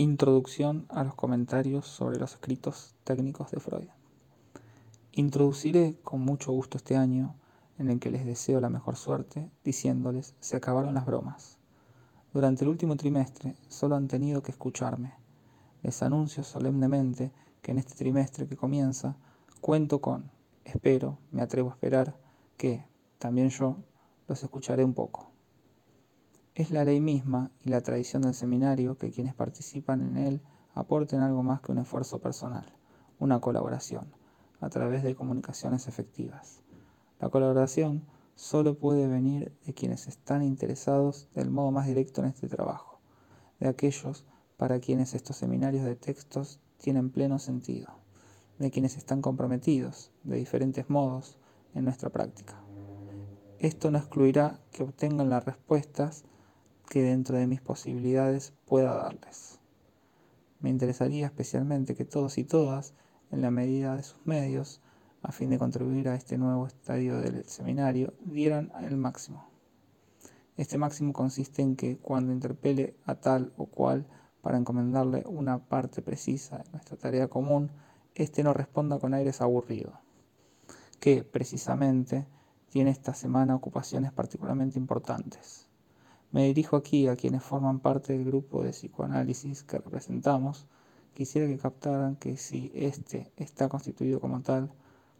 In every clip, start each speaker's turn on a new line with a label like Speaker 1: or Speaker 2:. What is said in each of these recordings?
Speaker 1: Introducción a los comentarios sobre los escritos técnicos de Freud. Introduciré con mucho gusto este año, en el que les deseo la mejor suerte, diciéndoles se acabaron las bromas. Durante el último trimestre solo han tenido que escucharme. Les anuncio solemnemente que en este trimestre que comienza cuento con, espero, me atrevo a esperar, que, también yo, los escucharé un poco. Es la ley misma y la tradición del seminario que quienes participan en él aporten algo más que un esfuerzo personal, una colaboración, a través de comunicaciones efectivas. La colaboración solo puede venir de quienes están interesados del modo más directo en este trabajo, de aquellos para quienes estos seminarios de textos tienen pleno sentido, de quienes están comprometidos de diferentes modos en nuestra práctica. Esto no excluirá que obtengan las respuestas que dentro de mis posibilidades pueda darles. Me interesaría especialmente que todos y todas, en la medida de sus medios, a fin de contribuir a este nuevo estadio del seminario, dieran el máximo. Este máximo consiste en que cuando interpele a tal o cual para encomendarle una parte precisa de nuestra tarea común, éste no responda con aires aburridos, que, precisamente, tiene esta semana ocupaciones particularmente importantes. Me dirijo aquí a quienes forman parte del grupo de psicoanálisis que representamos. Quisiera que captaran que si éste está constituido como tal,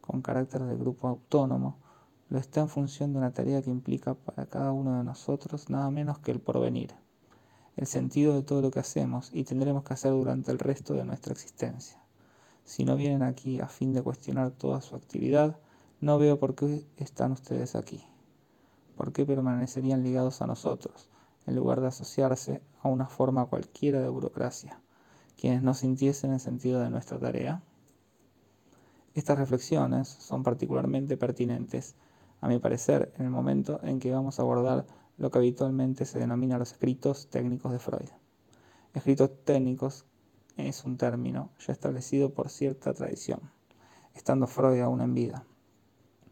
Speaker 1: con carácter de grupo autónomo, lo está en función de una tarea que implica para cada uno de nosotros nada menos que el porvenir, el sentido de todo lo que hacemos y tendremos que hacer durante el resto de nuestra existencia. Si no vienen aquí a fin de cuestionar toda su actividad, no veo por qué están ustedes aquí. ¿Por qué permanecerían ligados a nosotros, en lugar de asociarse a una forma cualquiera de burocracia, quienes no sintiesen el sentido de nuestra tarea? Estas reflexiones son particularmente pertinentes, a mi parecer, en el momento en que vamos a abordar lo que habitualmente se denomina los escritos técnicos de Freud. Escritos técnicos es un término ya establecido por cierta tradición, estando Freud aún en vida.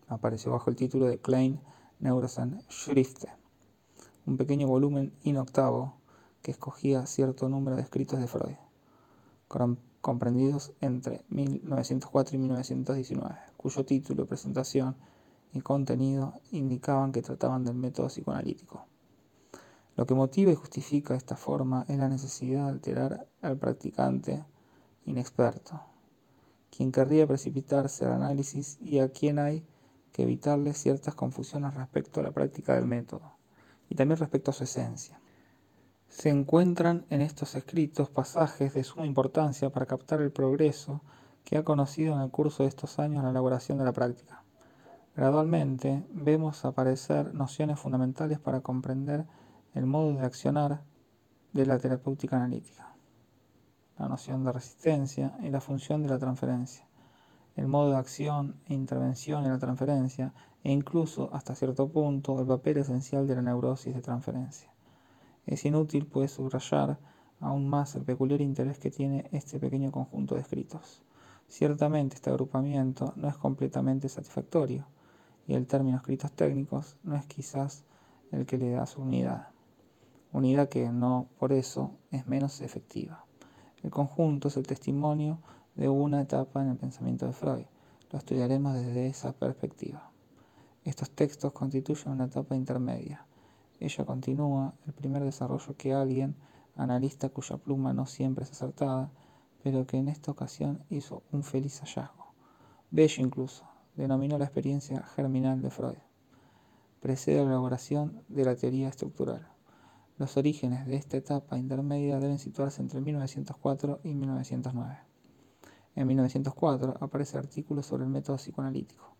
Speaker 1: Apareció bajo el título de Klein Schrifte, un pequeño volumen inoctavo que escogía cierto número de escritos de Freud, comprendidos entre 1904 y 1919, cuyo título, presentación y contenido indicaban que trataban del método psicoanalítico. Lo que motiva y justifica esta forma es la necesidad de alterar al practicante inexperto, quien querría precipitarse al análisis y a quien hay que evitarle ciertas confusiones respecto a la práctica del método y también respecto a su esencia. Se encuentran en estos escritos pasajes de suma importancia para captar el progreso que ha conocido en el curso de estos años la elaboración de la práctica. Gradualmente vemos aparecer nociones fundamentales para comprender el modo de accionar de la terapéutica analítica, la noción de resistencia y la función de la transferencia el modo de acción e intervención en la transferencia e incluso, hasta cierto punto, el papel esencial de la neurosis de transferencia. Es inútil, pues, subrayar aún más el peculiar interés que tiene este pequeño conjunto de escritos. Ciertamente este agrupamiento no es completamente satisfactorio, y el término escritos técnicos no es quizás el que le da su unidad. Unidad que no por eso es menos efectiva. El conjunto es el testimonio de una etapa en el pensamiento de Freud. Lo estudiaremos desde esa perspectiva. Estos textos constituyen una etapa intermedia. Ella continúa el primer desarrollo que alguien, analista cuya pluma no siempre es acertada, pero que en esta ocasión hizo un feliz hallazgo. Bello incluso, denominó la experiencia germinal de Freud. Precede la elaboración de la teoría estructural. Los orígenes de esta etapa intermedia deben situarse entre 1904 y 1909. En 1904 aparece artículo sobre el método psicoanalítico.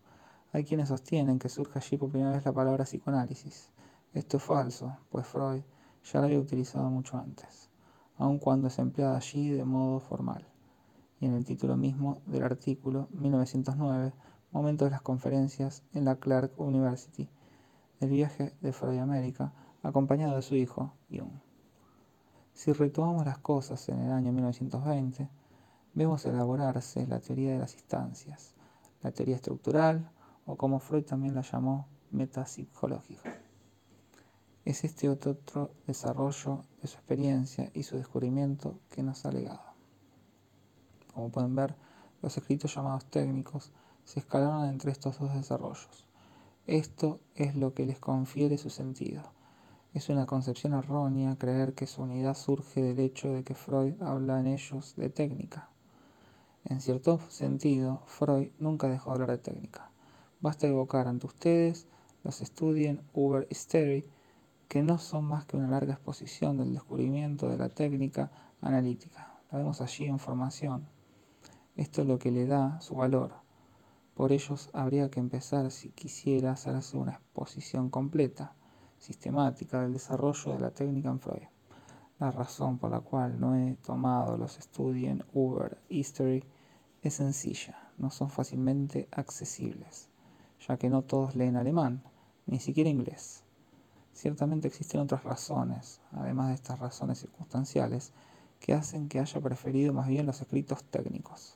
Speaker 1: Hay quienes sostienen que surge allí por primera vez la palabra psicoanálisis. Esto es falso, pues Freud ya la había utilizado mucho antes, aun cuando es empleada allí de modo formal. Y en el título mismo del artículo, 1909, momento de las conferencias en la Clark University, del viaje de Freud a América, acompañado de su hijo, Jung. Si retomamos las cosas en el año 1920, vemos elaborarse la teoría de las instancias, la teoría estructural o como Freud también la llamó metapsicológica. es este otro desarrollo de su experiencia y su descubrimiento que nos ha legado. Como pueden ver, los escritos llamados técnicos se escalaron entre estos dos desarrollos. Esto es lo que les confiere su sentido. Es una concepción errónea creer que su unidad surge del hecho de que Freud habla en ellos de técnica. En cierto sentido, Freud nunca dejó de hablar de técnica. Basta evocar ante ustedes los estudien Uber History, que no son más que una larga exposición del descubrimiento de la técnica analítica. La vemos allí en formación. Esto es lo que le da su valor. Por ellos habría que empezar, si quisiera, hacerse una exposición completa, sistemática del desarrollo de la técnica en Freud. La razón por la cual no he tomado los estudios en Uber History es sencilla, no son fácilmente accesibles, ya que no todos leen alemán, ni siquiera inglés. Ciertamente existen otras razones, además de estas razones circunstanciales, que hacen que haya preferido más bien los escritos técnicos.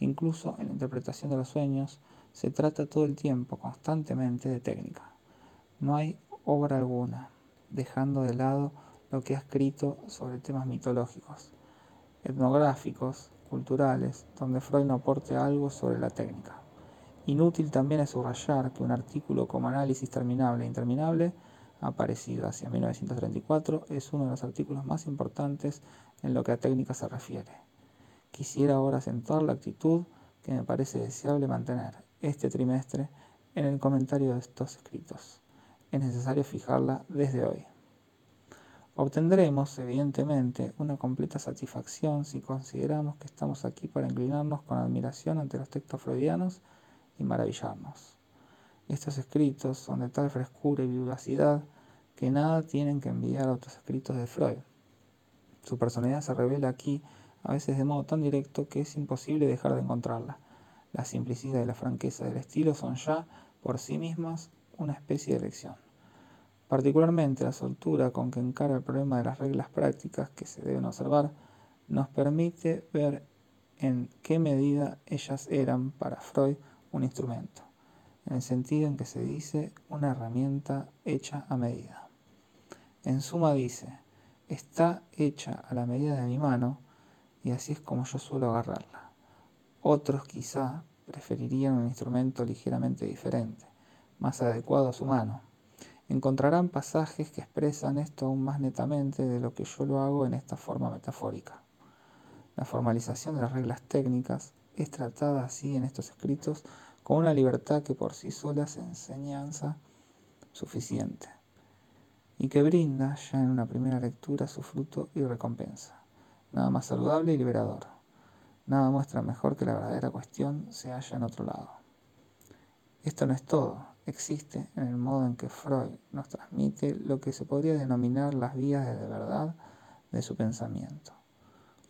Speaker 1: Incluso en la interpretación de los sueños se trata todo el tiempo, constantemente, de técnica. No hay obra alguna, dejando de lado lo que ha escrito sobre temas mitológicos, etnográficos, culturales, donde Freud no aporte algo sobre la técnica. Inútil también es subrayar que un artículo como Análisis Terminable e Interminable, aparecido hacia 1934, es uno de los artículos más importantes en lo que a técnica se refiere. Quisiera ahora acentuar la actitud que me parece deseable mantener este trimestre en el comentario de estos escritos. Es necesario fijarla desde hoy. Obtendremos, evidentemente, una completa satisfacción si consideramos que estamos aquí para inclinarnos con admiración ante los textos freudianos y maravillarnos. Estos escritos son de tal frescura y vivacidad que nada tienen que enviar a otros escritos de Freud. Su personalidad se revela aquí a veces de modo tan directo que es imposible dejar de encontrarla. La simplicidad y la franqueza del estilo son ya, por sí mismas, una especie de lección. Particularmente la soltura con que encara el problema de las reglas prácticas que se deben observar nos permite ver en qué medida ellas eran para Freud un instrumento, en el sentido en que se dice una herramienta hecha a medida. En suma dice, está hecha a la medida de mi mano, y así es como yo suelo agarrarla. Otros quizá preferirían un instrumento ligeramente diferente, más adecuado a su mano. Encontrarán pasajes que expresan esto aún más netamente de lo que yo lo hago en esta forma metafórica. La formalización de las reglas técnicas es tratada así en estos escritos con una libertad que por sí sola es enseñanza suficiente y que brinda ya en una primera lectura su fruto y recompensa nada más saludable y liberador. Nada muestra mejor que la verdadera cuestión se halla en otro lado. Esto no es todo, existe en el modo en que Freud nos transmite lo que se podría denominar las vías de verdad de su pensamiento.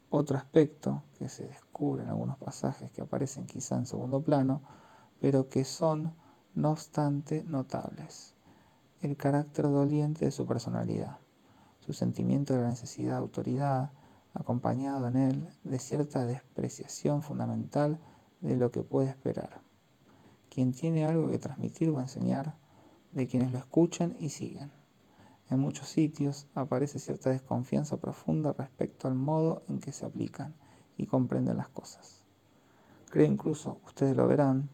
Speaker 1: Otro aspecto que se descubre en algunos pasajes que aparecen quizá en segundo plano, pero que son, no obstante, notables. El carácter doliente de su personalidad, su sentimiento de la necesidad de autoridad, acompañado en él de cierta despreciación fundamental de lo que puede esperar. Quien tiene algo que transmitir o enseñar, de quienes lo escuchan y siguen. En muchos sitios aparece cierta desconfianza profunda respecto al modo en que se aplican y comprenden las cosas. Creo incluso, ustedes lo verán,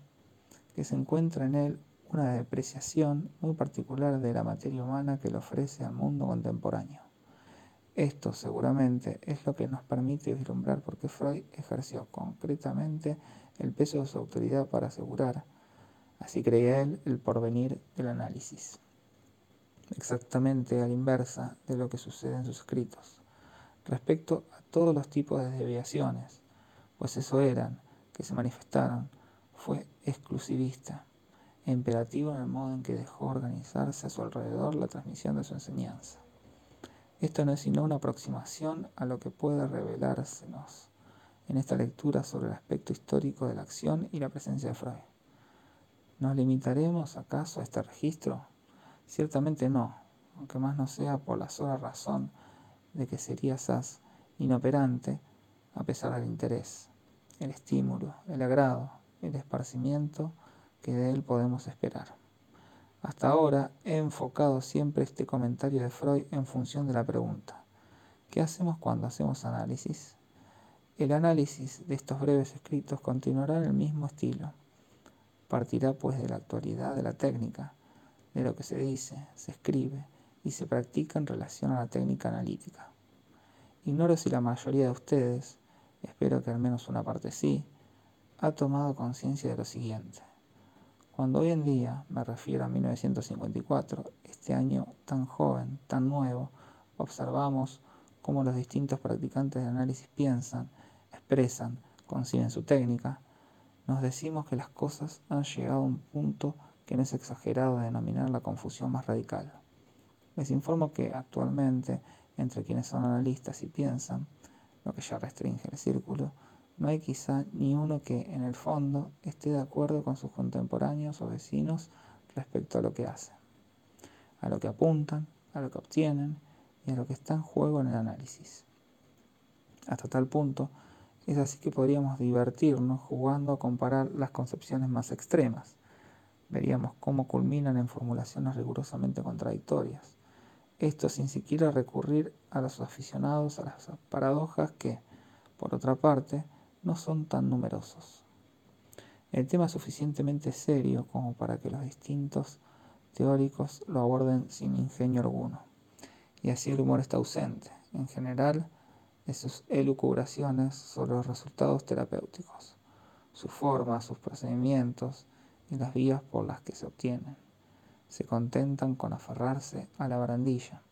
Speaker 1: que se encuentra en él una depreciación muy particular de la materia humana que le ofrece al mundo contemporáneo. Esto seguramente es lo que nos permite vislumbrar por qué Freud ejerció concretamente el peso de su autoridad para asegurar, así creía él, el porvenir del análisis. Exactamente a la inversa de lo que sucede en sus escritos, respecto a todos los tipos de desviaciones, pues eso eran, que se manifestaron, fue exclusivista imperativo en el modo en que dejó organizarse a su alrededor la transmisión de su enseñanza. Esto no es sino una aproximación a lo que puede revelársenos en esta lectura sobre el aspecto histórico de la acción y la presencia de Freud. ¿Nos limitaremos acaso a este registro? Ciertamente no, aunque más no sea por la sola razón de que sería SAS inoperante a pesar del interés, el estímulo, el agrado, el esparcimiento que de él podemos esperar. Hasta ahora he enfocado siempre este comentario de Freud en función de la pregunta, ¿qué hacemos cuando hacemos análisis? El análisis de estos breves escritos continuará en el mismo estilo. Partirá pues de la actualidad de la técnica, de lo que se dice, se escribe y se practica en relación a la técnica analítica. Ignoro si la mayoría de ustedes, espero que al menos una parte sí, ha tomado conciencia de lo siguiente. Cuando hoy en día, me refiero a 1954, este año tan joven, tan nuevo, observamos cómo los distintos practicantes de análisis piensan, expresan, conciben su técnica, nos decimos que las cosas han llegado a un punto que no es exagerado denominar la confusión más radical. Les informo que actualmente, entre quienes son analistas y piensan, lo que ya restringe el círculo, no hay quizá ni uno que, en el fondo, esté de acuerdo con sus contemporáneos o vecinos respecto a lo que hacen, a lo que apuntan, a lo que obtienen y a lo que está en juego en el análisis. Hasta tal punto, es así que podríamos divertirnos jugando a comparar las concepciones más extremas. Veríamos cómo culminan en formulaciones rigurosamente contradictorias. Esto sin siquiera recurrir a los aficionados a las paradojas que, por otra parte, no son tan numerosos. El tema es suficientemente serio como para que los distintos teóricos lo aborden sin ingenio alguno. Y así el humor está ausente, en general, de sus elucubraciones sobre los resultados terapéuticos, su forma, sus procedimientos y las vías por las que se obtienen. Se contentan con aferrarse a la barandilla,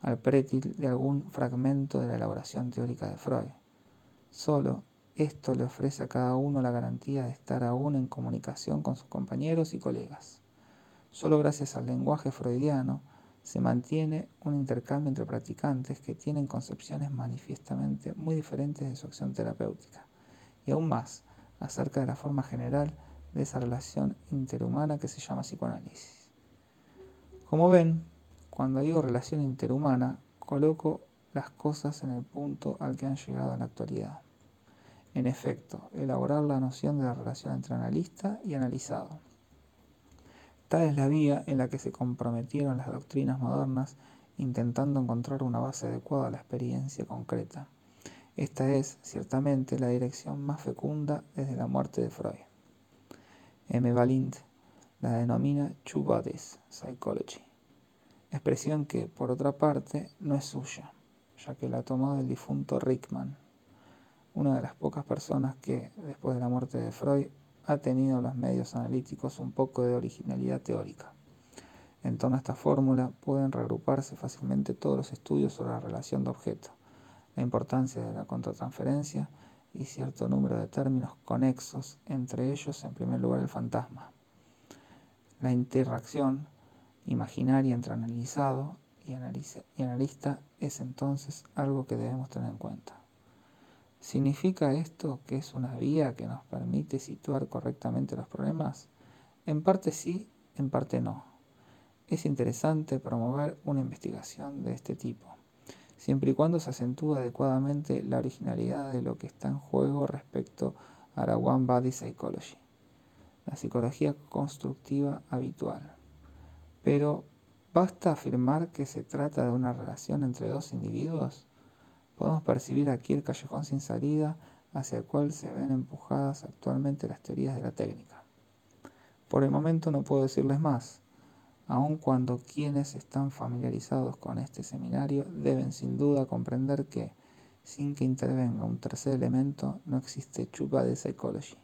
Speaker 1: al prétil de algún fragmento de la elaboración teórica de Freud. Solo esto le ofrece a cada uno la garantía de estar aún en comunicación con sus compañeros y colegas. Solo gracias al lenguaje freudiano se mantiene un intercambio entre practicantes que tienen concepciones manifiestamente muy diferentes de su acción terapéutica, y aún más acerca de la forma general de esa relación interhumana que se llama psicoanálisis. Como ven, cuando digo relación interhumana, coloco las cosas en el punto al que han llegado en la actualidad. En efecto, elaborar la noción de la relación entre analista y analizado. Tal es la vía en la que se comprometieron las doctrinas modernas intentando encontrar una base adecuada a la experiencia concreta. Esta es, ciertamente, la dirección más fecunda desde la muerte de Freud. M. Balint la denomina Two Bodies Psychology, expresión que, por otra parte, no es suya, ya que la tomó del difunto Rickman una de las pocas personas que, después de la muerte de Freud, ha tenido los medios analíticos un poco de originalidad teórica. En torno a esta fórmula pueden reagruparse fácilmente todos los estudios sobre la relación de objeto, la importancia de la contratransferencia y cierto número de términos conexos, entre ellos en primer lugar el fantasma. La interacción imaginaria entre analizado y analista es entonces algo que debemos tener en cuenta. ¿Significa esto que es una vía que nos permite situar correctamente los problemas? En parte sí, en parte no. Es interesante promover una investigación de este tipo, siempre y cuando se acentúe adecuadamente la originalidad de lo que está en juego respecto a la One Body Psychology, la psicología constructiva habitual. Pero, ¿basta afirmar que se trata de una relación entre dos individuos? Podemos percibir aquí el callejón sin salida hacia el cual se ven empujadas actualmente las teorías de la técnica. Por el momento no puedo decirles más, aun cuando quienes están familiarizados con este seminario deben sin duda comprender que, sin que intervenga un tercer elemento, no existe chupa de psychology.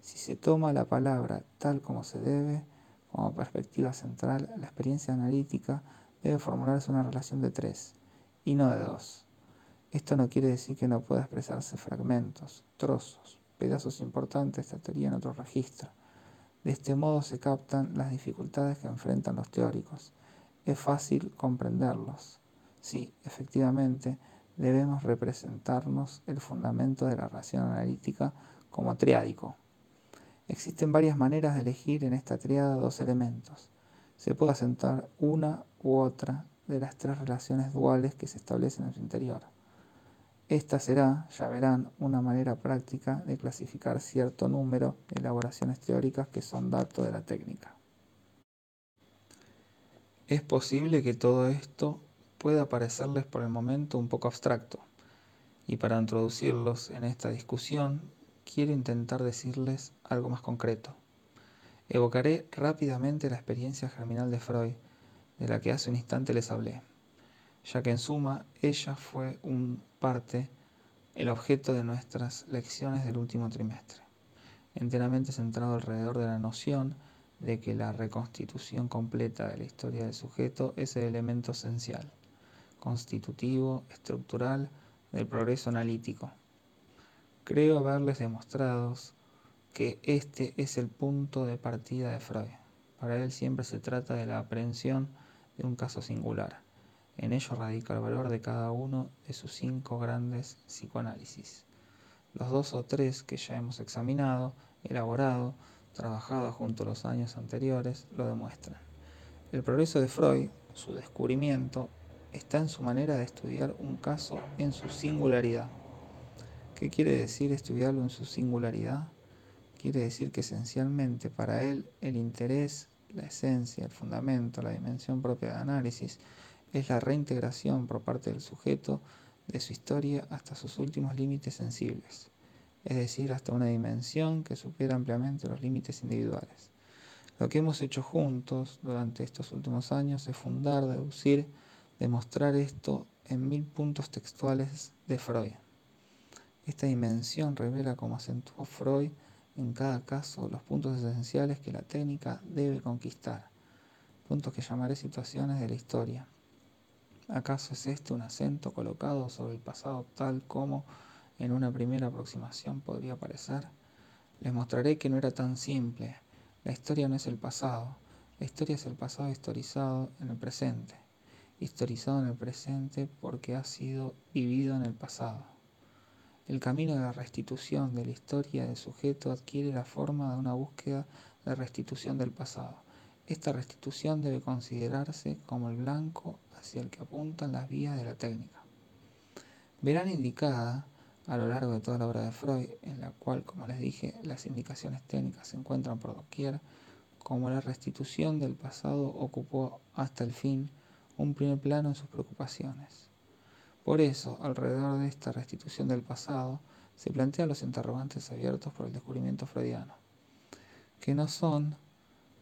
Speaker 1: Si se toma la palabra tal como se debe, como perspectiva central, la experiencia analítica debe formularse una relación de tres, y no de dos. Esto no quiere decir que no pueda expresarse fragmentos, trozos, pedazos importantes de esta teoría en otro registro. De este modo se captan las dificultades que enfrentan los teóricos. Es fácil comprenderlos. Sí, efectivamente, debemos representarnos el fundamento de la relación analítica como triádico. Existen varias maneras de elegir en esta triada dos elementos. Se puede asentar una u otra de las tres relaciones duales que se establecen en su interior. Esta será, ya verán, una manera práctica de clasificar cierto número de elaboraciones teóricas que son datos de la técnica. Es posible que todo esto pueda parecerles por el momento un poco abstracto, y para introducirlos en esta discusión quiero intentar decirles algo más concreto. Evocaré rápidamente la experiencia germinal de Freud, de la que hace un instante les hablé, ya que en suma ella fue un parte, el objeto de nuestras lecciones del último trimestre, enteramente centrado alrededor de la noción de que la reconstitución completa de la historia del sujeto es el elemento esencial, constitutivo, estructural del progreso analítico. Creo haberles demostrado que este es el punto de partida de Freud. Para él siempre se trata de la aprehensión de un caso singular. En ello radica el valor de cada uno de sus cinco grandes psicoanálisis. Los dos o tres que ya hemos examinado, elaborado, trabajado junto a los años anteriores, lo demuestran. El progreso de Freud, su descubrimiento, está en su manera de estudiar un caso en su singularidad. ¿Qué quiere decir estudiarlo en su singularidad? Quiere decir que esencialmente para él el interés, la esencia, el fundamento, la dimensión propia de análisis es la reintegración por parte del sujeto de su historia hasta sus últimos límites sensibles, es decir, hasta una dimensión que supera ampliamente los límites individuales. Lo que hemos hecho juntos durante estos últimos años es fundar, deducir, demostrar esto en mil puntos textuales de Freud. Esta dimensión revela cómo acentuó Freud en cada caso los puntos esenciales que la técnica debe conquistar, puntos que llamaré situaciones de la historia. ¿Acaso es este un acento colocado sobre el pasado tal como en una primera aproximación podría parecer? Les mostraré que no era tan simple. La historia no es el pasado, la historia es el pasado historizado en el presente, historizado en el presente porque ha sido vivido en el pasado. El camino de la restitución de la historia del sujeto adquiere la forma de una búsqueda de restitución del pasado. Esta restitución debe considerarse como el blanco hacia el que apuntan las vías de la técnica. Verán indicada a lo largo de toda la obra de Freud, en la cual, como les dije, las indicaciones técnicas se encuentran por doquier, como la restitución del pasado ocupó hasta el fin un primer plano en sus preocupaciones. Por eso, alrededor de esta restitución del pasado, se plantean los interrogantes abiertos por el descubrimiento freudiano, que no son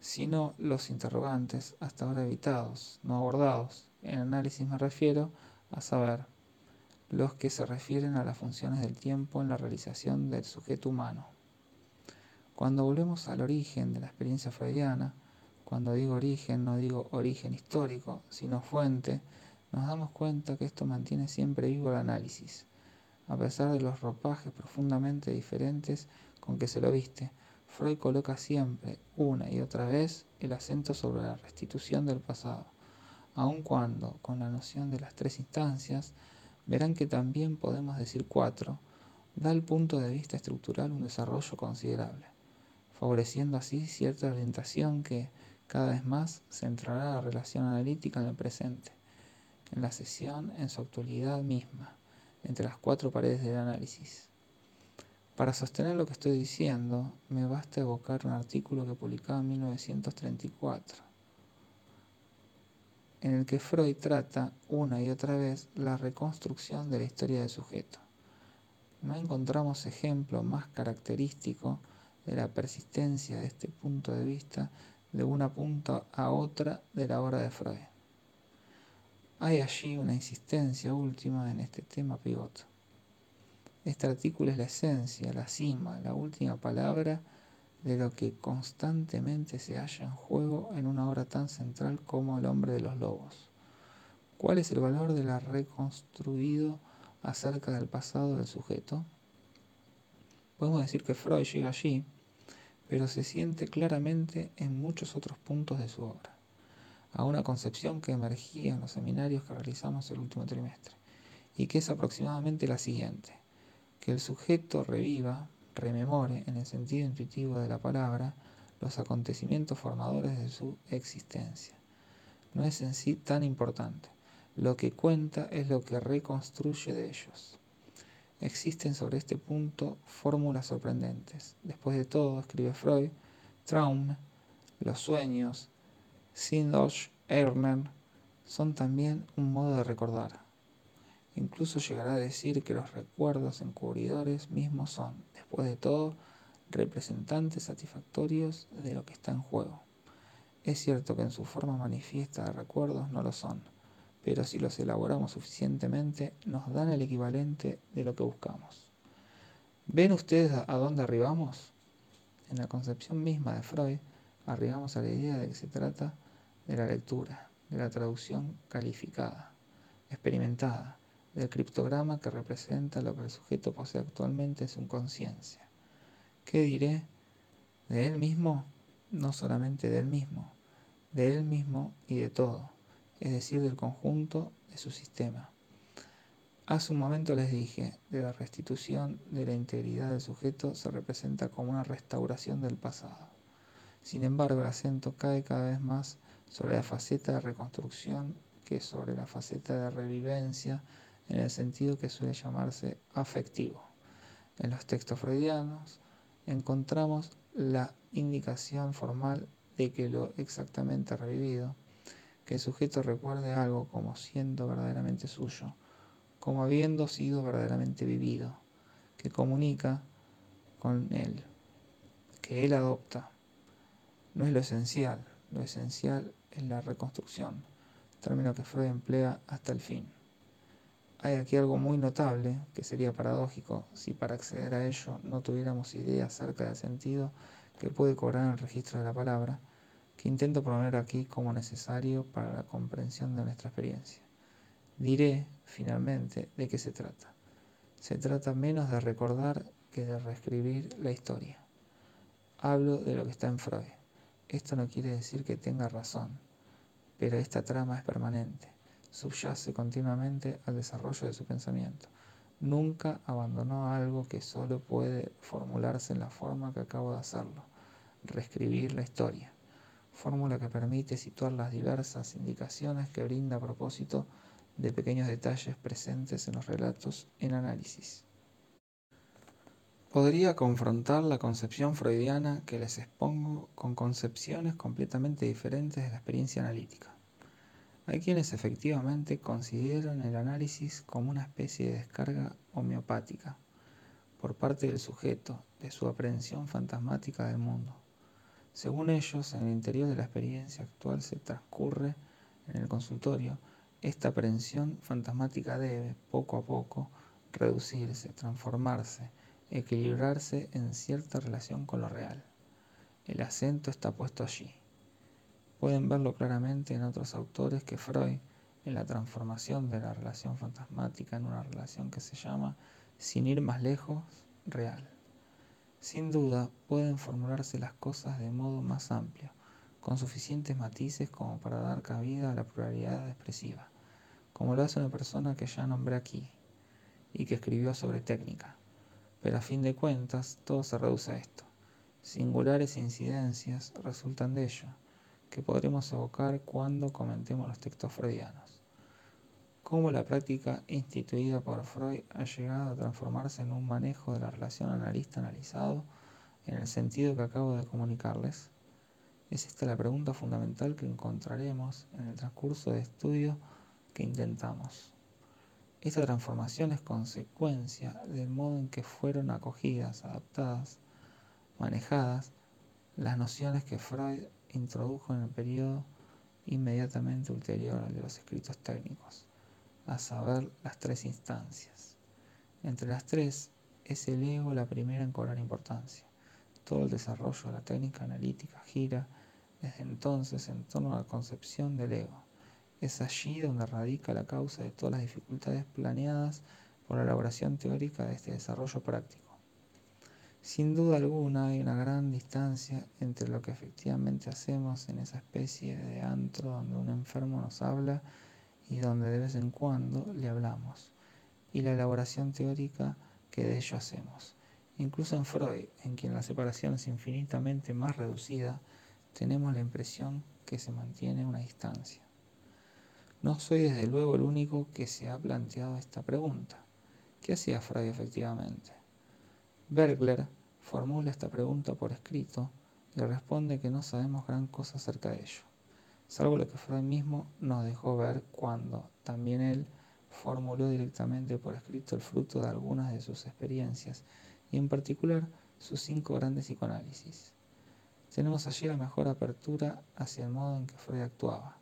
Speaker 1: sino los interrogantes hasta ahora evitados, no abordados. En análisis me refiero a saber los que se refieren a las funciones del tiempo en la realización del sujeto humano. Cuando volvemos al origen de la experiencia freudiana, cuando digo origen no digo origen histórico, sino fuente, nos damos cuenta que esto mantiene siempre vivo el análisis, a pesar de los ropajes profundamente diferentes con que se lo viste. Freud coloca siempre, una y otra vez, el acento sobre la restitución del pasado, aun cuando, con la noción de las tres instancias, verán que también podemos decir cuatro, da al punto de vista estructural un desarrollo considerable, favoreciendo así cierta orientación que, cada vez más, centrará la relación analítica en el presente en la sesión en su actualidad misma, entre las cuatro paredes del análisis. Para sostener lo que estoy diciendo, me basta evocar un artículo que publicaba en 1934, en el que Freud trata una y otra vez la reconstrucción de la historia del sujeto. No encontramos ejemplo más característico de la persistencia de este punto de vista de una punta a otra de la obra de Freud. Hay allí una insistencia última en este tema pivote. Este artículo es la esencia, la cima, la última palabra de lo que constantemente se halla en juego en una obra tan central como El hombre de los lobos. ¿Cuál es el valor de la reconstruido acerca del pasado del sujeto? Podemos decir que Freud llega allí, pero se siente claramente en muchos otros puntos de su obra a una concepción que emergía en los seminarios que realizamos el último trimestre, y que es aproximadamente la siguiente, que el sujeto reviva, rememore, en el sentido intuitivo de la palabra, los acontecimientos formadores de su existencia. No es en sí tan importante, lo que cuenta es lo que reconstruye de ellos. Existen sobre este punto fórmulas sorprendentes. Después de todo, escribe Freud, Traum, los sueños, Sindosh Erner son también un modo de recordar. Incluso llegará a decir que los recuerdos encubridores mismos son, después de todo, representantes satisfactorios de lo que está en juego. Es cierto que en su forma manifiesta de recuerdos no lo son, pero si los elaboramos suficientemente nos dan el equivalente de lo que buscamos. ¿Ven ustedes a dónde arribamos? En la concepción misma de Freud, arribamos a la idea de que se trata de la lectura, de la traducción calificada, experimentada, del criptograma que representa lo que el sujeto posee actualmente en su conciencia. ¿Qué diré? ¿De él mismo? No solamente de él mismo, de él mismo y de todo, es decir, del conjunto de su sistema. Hace un momento les dije, de la restitución de la integridad del sujeto se representa como una restauración del pasado. Sin embargo, el acento cae cada vez más sobre la faceta de reconstrucción que sobre la faceta de revivencia en el sentido que suele llamarse afectivo. En los textos freudianos encontramos la indicación formal de que lo exactamente revivido, que el sujeto recuerde algo como siendo verdaderamente suyo, como habiendo sido verdaderamente vivido, que comunica con él, que él adopta. No es lo esencial, lo esencial es la reconstrucción, término que Freud emplea hasta el fin. Hay aquí algo muy notable, que sería paradójico si para acceder a ello no tuviéramos idea acerca del sentido que puede cobrar el registro de la palabra, que intento poner aquí como necesario para la comprensión de nuestra experiencia. Diré, finalmente, de qué se trata. Se trata menos de recordar que de reescribir la historia. Hablo de lo que está en Freud. Esto no quiere decir que tenga razón, pero esta trama es permanente subyace continuamente al desarrollo de su pensamiento. Nunca abandonó algo que solo puede formularse en la forma que acabo de hacerlo, reescribir la historia, fórmula que permite situar las diversas indicaciones que brinda a propósito de pequeños detalles presentes en los relatos en análisis. Podría confrontar la concepción freudiana que les expongo con concepciones completamente diferentes de la experiencia analítica. Hay quienes efectivamente consideran el análisis como una especie de descarga homeopática por parte del sujeto de su aprehensión fantasmática del mundo. Según ellos, en el interior de la experiencia actual se transcurre en el consultorio, esta aprehensión fantasmática debe, poco a poco, reducirse, transformarse, equilibrarse en cierta relación con lo real. El acento está puesto allí. Pueden verlo claramente en otros autores que Freud, en la transformación de la relación fantasmática en una relación que se llama, sin ir más lejos, real. Sin duda, pueden formularse las cosas de modo más amplio, con suficientes matices como para dar cabida a la pluralidad expresiva, como lo hace una persona que ya nombré aquí y que escribió sobre técnica. Pero a fin de cuentas, todo se reduce a esto. Singulares incidencias resultan de ello que podremos evocar cuando comentemos los textos freudianos. Cómo la práctica instituida por Freud ha llegado a transformarse en un manejo de la relación analista-analizado en el sentido que acabo de comunicarles. Es esta la pregunta fundamental que encontraremos en el transcurso de estudio que intentamos. Esta transformación es consecuencia del modo en que fueron acogidas, adaptadas, manejadas las nociones que Freud introdujo en el periodo inmediatamente ulterior al de los escritos técnicos, a saber, las tres instancias. Entre las tres es el ego la primera en cobrar importancia. Todo el desarrollo de la técnica analítica gira desde entonces en torno a la concepción del ego. Es allí donde radica la causa de todas las dificultades planeadas por la elaboración teórica de este desarrollo práctico. Sin duda alguna hay una gran distancia entre lo que efectivamente hacemos en esa especie de antro donde un enfermo nos habla y donde de vez en cuando le hablamos, y la elaboración teórica que de ello hacemos. Incluso en Freud, en quien la separación es infinitamente más reducida, tenemos la impresión que se mantiene una distancia. No soy desde luego el único que se ha planteado esta pregunta. ¿Qué hacía Freud efectivamente? Bergler formula esta pregunta por escrito y responde que no sabemos gran cosa acerca de ello. salvo lo que Freud mismo nos dejó ver cuando también él formuló directamente por escrito el fruto de algunas de sus experiencias y en particular sus cinco grandes psicoanálisis. Tenemos allí la mejor apertura hacia el modo en que Freud actuaba,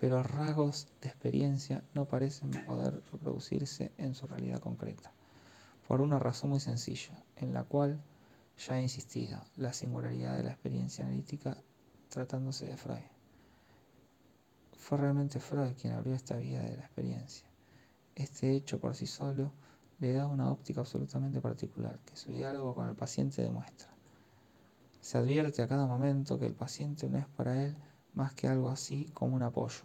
Speaker 1: pero rasgos de experiencia no parecen poder reproducirse en su realidad concreta, por una razón muy sencilla, en la cual ya he insistido, la singularidad de la experiencia analítica tratándose de Freud. Fue realmente Freud quien abrió esta vía de la experiencia. Este hecho por sí solo le da una óptica absolutamente particular que su diálogo con el paciente demuestra. Se advierte a cada momento que el paciente no es para él más que algo así como un apoyo,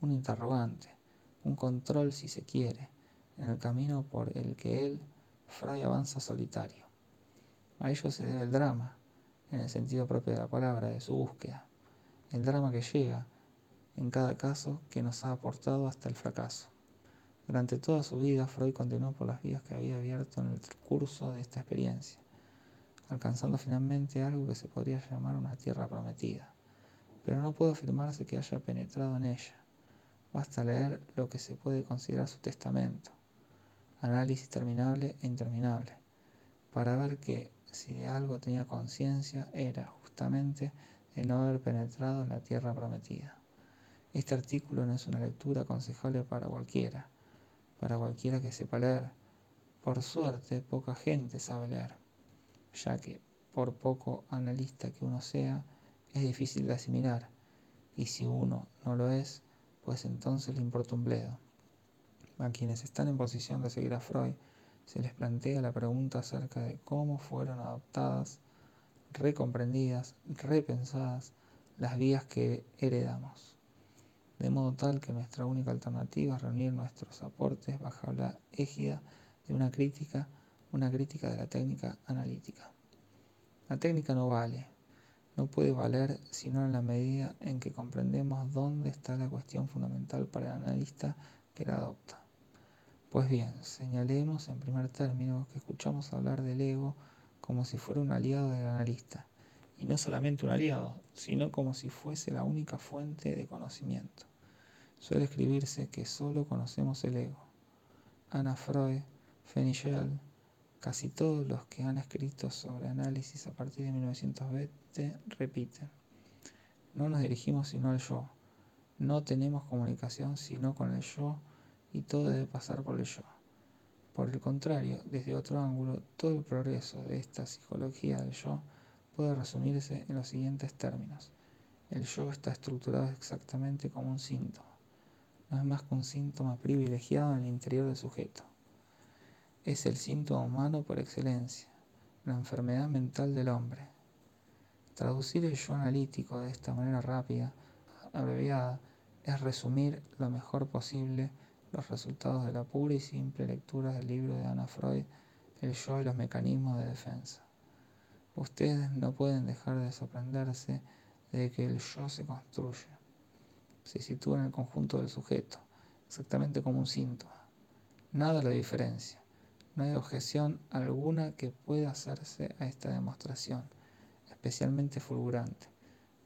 Speaker 1: un interrogante, un control si se quiere, en el camino por el que él, Freud, avanza solitario. A ello se debe el drama, en el sentido propio de la palabra, de su búsqueda. El drama que llega, en cada caso, que nos ha aportado hasta el fracaso. Durante toda su vida, Freud continuó por las vías que había abierto en el curso de esta experiencia, alcanzando finalmente algo que se podría llamar una tierra prometida. Pero no puede afirmarse que haya penetrado en ella. Basta leer lo que se puede considerar su testamento, análisis terminable e interminable, para ver que si de algo tenía conciencia, era justamente de no haber penetrado en la tierra prometida. Este artículo no es una lectura aconsejable para cualquiera, para cualquiera que sepa leer. Por suerte, poca gente sabe leer, ya que, por poco analista que uno sea, es difícil de asimilar, y si uno no lo es, pues entonces le importa un bledo. A quienes están en posición de seguir a Freud, se les plantea la pregunta acerca de cómo fueron adoptadas, recomprendidas, repensadas las vías que heredamos, de modo tal que nuestra única alternativa es reunir nuestros aportes bajo la égida de una crítica, una crítica de la técnica analítica. La técnica no vale, no puede valer sino en la medida en que comprendemos dónde está la cuestión fundamental para el analista que la adopta. Pues bien, señalemos en primer término que escuchamos hablar del ego como si fuera un aliado del analista, y no solamente un aliado, sino como si fuese la única fuente de conocimiento. Suele escribirse que solo conocemos el ego. Anna Freud, Fenichel, casi todos los que han escrito sobre análisis a partir de 1920 repiten. No nos dirigimos sino al yo. No tenemos comunicación sino con el yo y todo debe pasar por el yo. Por el contrario, desde otro ángulo, todo el progreso de esta psicología del yo puede resumirse en los siguientes términos. El yo está estructurado exactamente como un síntoma. No es más que un síntoma privilegiado en el interior del sujeto. Es el síntoma humano por excelencia, la enfermedad mental del hombre. Traducir el yo analítico de esta manera rápida, abreviada, es resumir lo mejor posible los resultados de la pura y simple lectura del libro de Anna Freud, El yo y los mecanismos de defensa. Ustedes no pueden dejar de sorprenderse de que el yo se construye, se sitúa en el conjunto del sujeto, exactamente como un síntoma. Nada lo diferencia. No hay objeción alguna que pueda hacerse a esta demostración, especialmente fulgurante.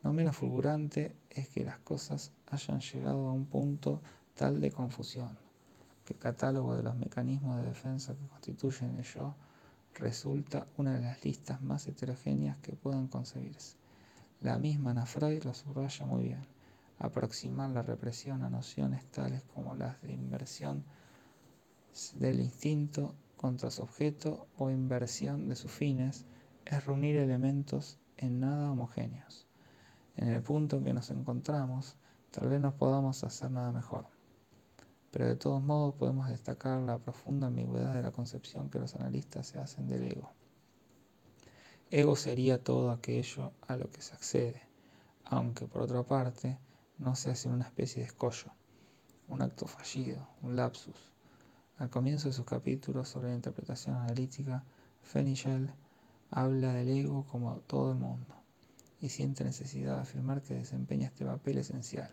Speaker 1: No menos fulgurante es que las cosas hayan llegado a un punto tal de confusión, que el catálogo de los mecanismos de defensa que constituyen el yo resulta una de las listas más heterogéneas que puedan concebirse. La misma Ana lo subraya muy bien. Aproximar la represión a nociones tales como las de inversión del instinto contra su objeto o inversión de sus fines es reunir elementos en nada homogéneos. En el punto en que nos encontramos, tal vez no podamos hacer nada mejor pero de todos modos podemos destacar la profunda ambigüedad de la concepción que los analistas se hacen del ego. Ego sería todo aquello a lo que se accede, aunque por otra parte no sea sino una especie de escollo, un acto fallido, un lapsus. Al comienzo de sus capítulos sobre la interpretación analítica, Fenichel habla del ego como todo el mundo y siente necesidad de afirmar que desempeña este papel esencial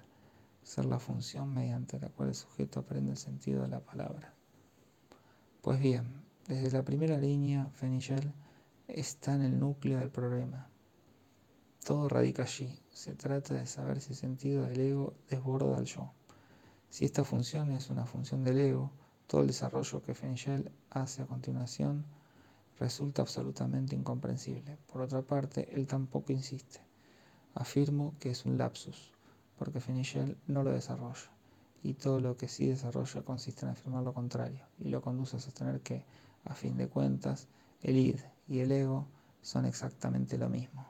Speaker 1: ser la función mediante la cual el sujeto aprende el sentido de la palabra. Pues bien, desde la primera línea, Fenichel está en el núcleo del problema. Todo radica allí. Se trata de saber si el sentido del ego desborda al yo. Si esta función es una función del ego, todo el desarrollo que Fenchel hace a continuación resulta absolutamente incomprensible. Por otra parte, él tampoco insiste. Afirmo que es un lapsus, porque Fenichel no lo desarrolla, y todo lo que sí desarrolla consiste en afirmar lo contrario, y lo conduce a sostener que, a fin de cuentas, el id y el ego son exactamente lo mismo,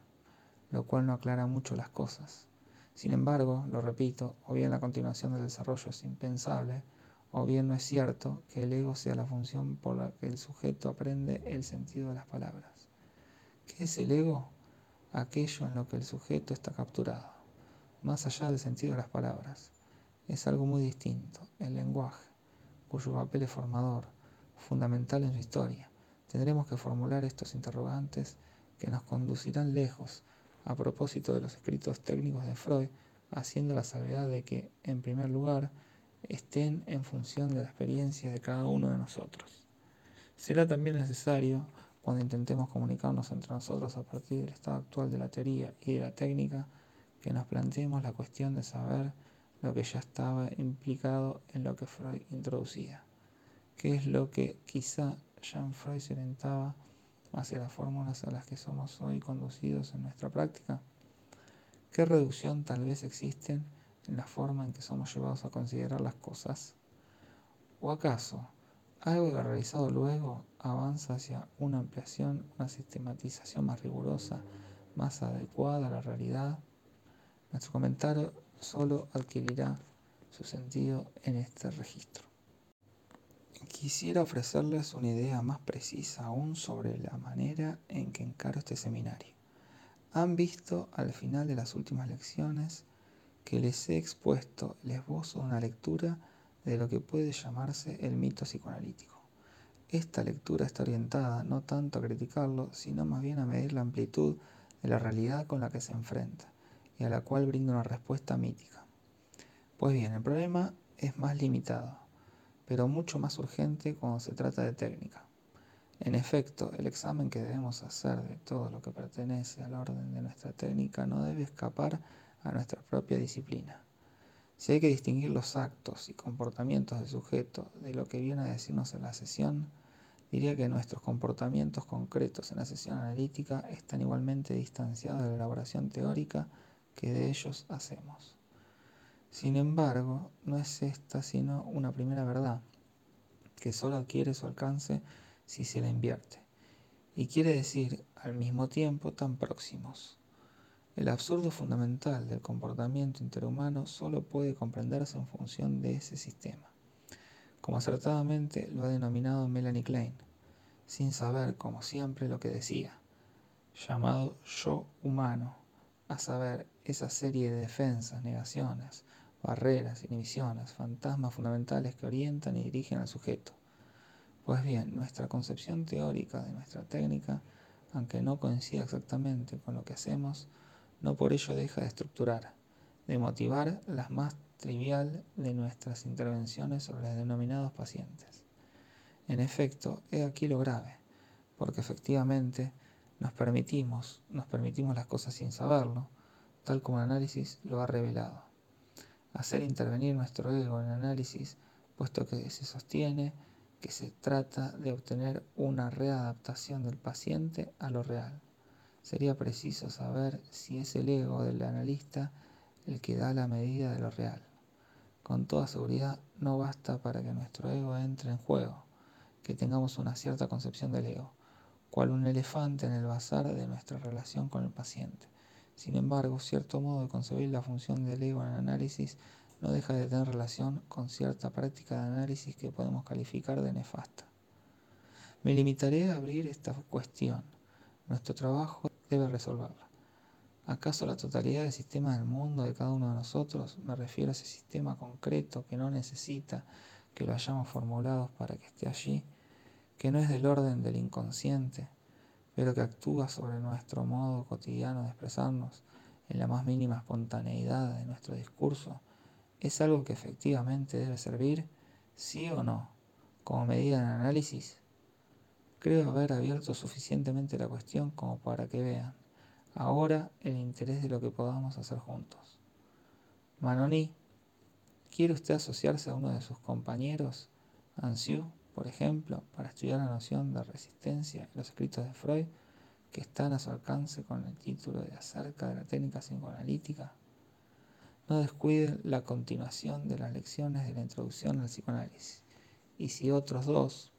Speaker 1: lo cual no aclara mucho las cosas. Sin embargo, lo repito, o bien la continuación del desarrollo es impensable, o bien no es cierto que el ego sea la función por la que el sujeto aprende el sentido de las palabras. ¿Qué es el ego? Aquello en lo que el sujeto está capturado, más allá del sentido de las palabras. Es algo muy distinto, el lenguaje, cuyo papel es formador, fundamental en su historia. Tendremos que formular estos interrogantes que nos conducirán lejos a propósito de los escritos técnicos de Freud, haciendo la salvedad de que, en primer lugar, estén en función de la experiencia de cada uno de nosotros. Será también necesario, cuando intentemos comunicarnos entre nosotros a partir del estado actual de la teoría y de la técnica, que nos planteemos la cuestión de saber lo que ya estaba implicado en lo que Freud introducía, que es lo que quizá Jean Freud se orientaba hacia las fórmulas a las que somos hoy conducidos en nuestra práctica. ¿Qué reducción tal vez existen en la forma en que somos llevados a considerar las cosas? ¿O acaso algo realizado luego avanza hacia una ampliación, una sistematización más rigurosa, más adecuada a la realidad? Nuestro comentario solo adquirirá su sentido en este registro. Quisiera ofrecerles una idea más precisa aún sobre la manera en que encaro este seminario. Han visto al final de las últimas lecciones que les he expuesto el esbozo de una lectura de lo que puede llamarse el mito psicoanalítico. Esta lectura está orientada no tanto a criticarlo, sino más bien a medir la amplitud de la realidad con la que se enfrenta y a la cual brinda una respuesta mítica. Pues bien, el problema es más limitado, pero mucho más urgente cuando se trata de técnica. En efecto, el examen que debemos hacer de todo lo que pertenece al orden de nuestra técnica no debe escapar a nuestra propia disciplina. Si hay que distinguir los actos y comportamientos del sujeto de lo que viene a decirnos en la sesión, diría que nuestros comportamientos concretos en la sesión analítica están igualmente distanciados de la elaboración teórica que de ellos hacemos. Sin embargo, no es esta sino una primera verdad, que solo adquiere su alcance si se la invierte, y quiere decir al mismo tiempo tan próximos. El absurdo fundamental del comportamiento interhumano solo puede comprenderse en función de ese sistema, como acertadamente lo ha denominado Melanie Klein, sin saber, como siempre, lo que decía, llamado yo humano, a saber, esa serie de defensas, negaciones, barreras, inhibiciones, fantasmas fundamentales que orientan y dirigen al sujeto. Pues bien, nuestra concepción teórica de nuestra técnica, aunque no coincida exactamente con lo que hacemos, no por ello deja de estructurar, de motivar la más trivial de nuestras intervenciones sobre los denominados pacientes. En efecto, he aquí lo grave, porque efectivamente nos permitimos, nos permitimos las cosas sin saberlo, tal como el análisis lo ha revelado. Hacer intervenir nuestro ego en el análisis, puesto que se sostiene que se trata de obtener una readaptación del paciente a lo real sería preciso saber si es el ego del analista el que da la medida de lo real. Con toda seguridad no basta para que nuestro ego entre en juego, que tengamos una cierta concepción del ego, cual un elefante en el bazar de nuestra relación con el paciente. Sin embargo, cierto modo de concebir la función del ego en el análisis no deja de tener relación con cierta práctica de análisis que podemos calificar de nefasta. Me limitaré a abrir esta cuestión. Nuestro trabajo debe resolverla. ¿Acaso la totalidad del sistema del mundo de cada uno de nosotros, me refiero a ese sistema concreto que no necesita que lo hayamos formulado para que esté allí, que no es del orden del inconsciente, pero que actúa sobre nuestro modo cotidiano de expresarnos en la más mínima espontaneidad de nuestro discurso, es algo que efectivamente debe servir, sí o no, como medida de análisis Creo haber abierto suficientemente la cuestión como para que vean, ahora el interés de lo que podamos hacer juntos. Manoni, ¿quiere usted asociarse a uno de sus compañeros, Ansiu, por ejemplo, para estudiar la noción de resistencia en los escritos de Freud, que están a su alcance con el título de acerca de la técnica psicoanalítica? No descuide la continuación de las lecciones de la introducción al psicoanálisis. Y si otros dos,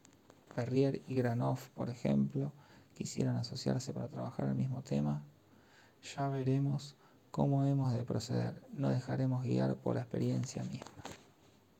Speaker 1: Perrier y Granoff, por ejemplo, quisieran asociarse para trabajar el mismo tema, ya veremos cómo hemos de proceder. No dejaremos guiar por la experiencia misma.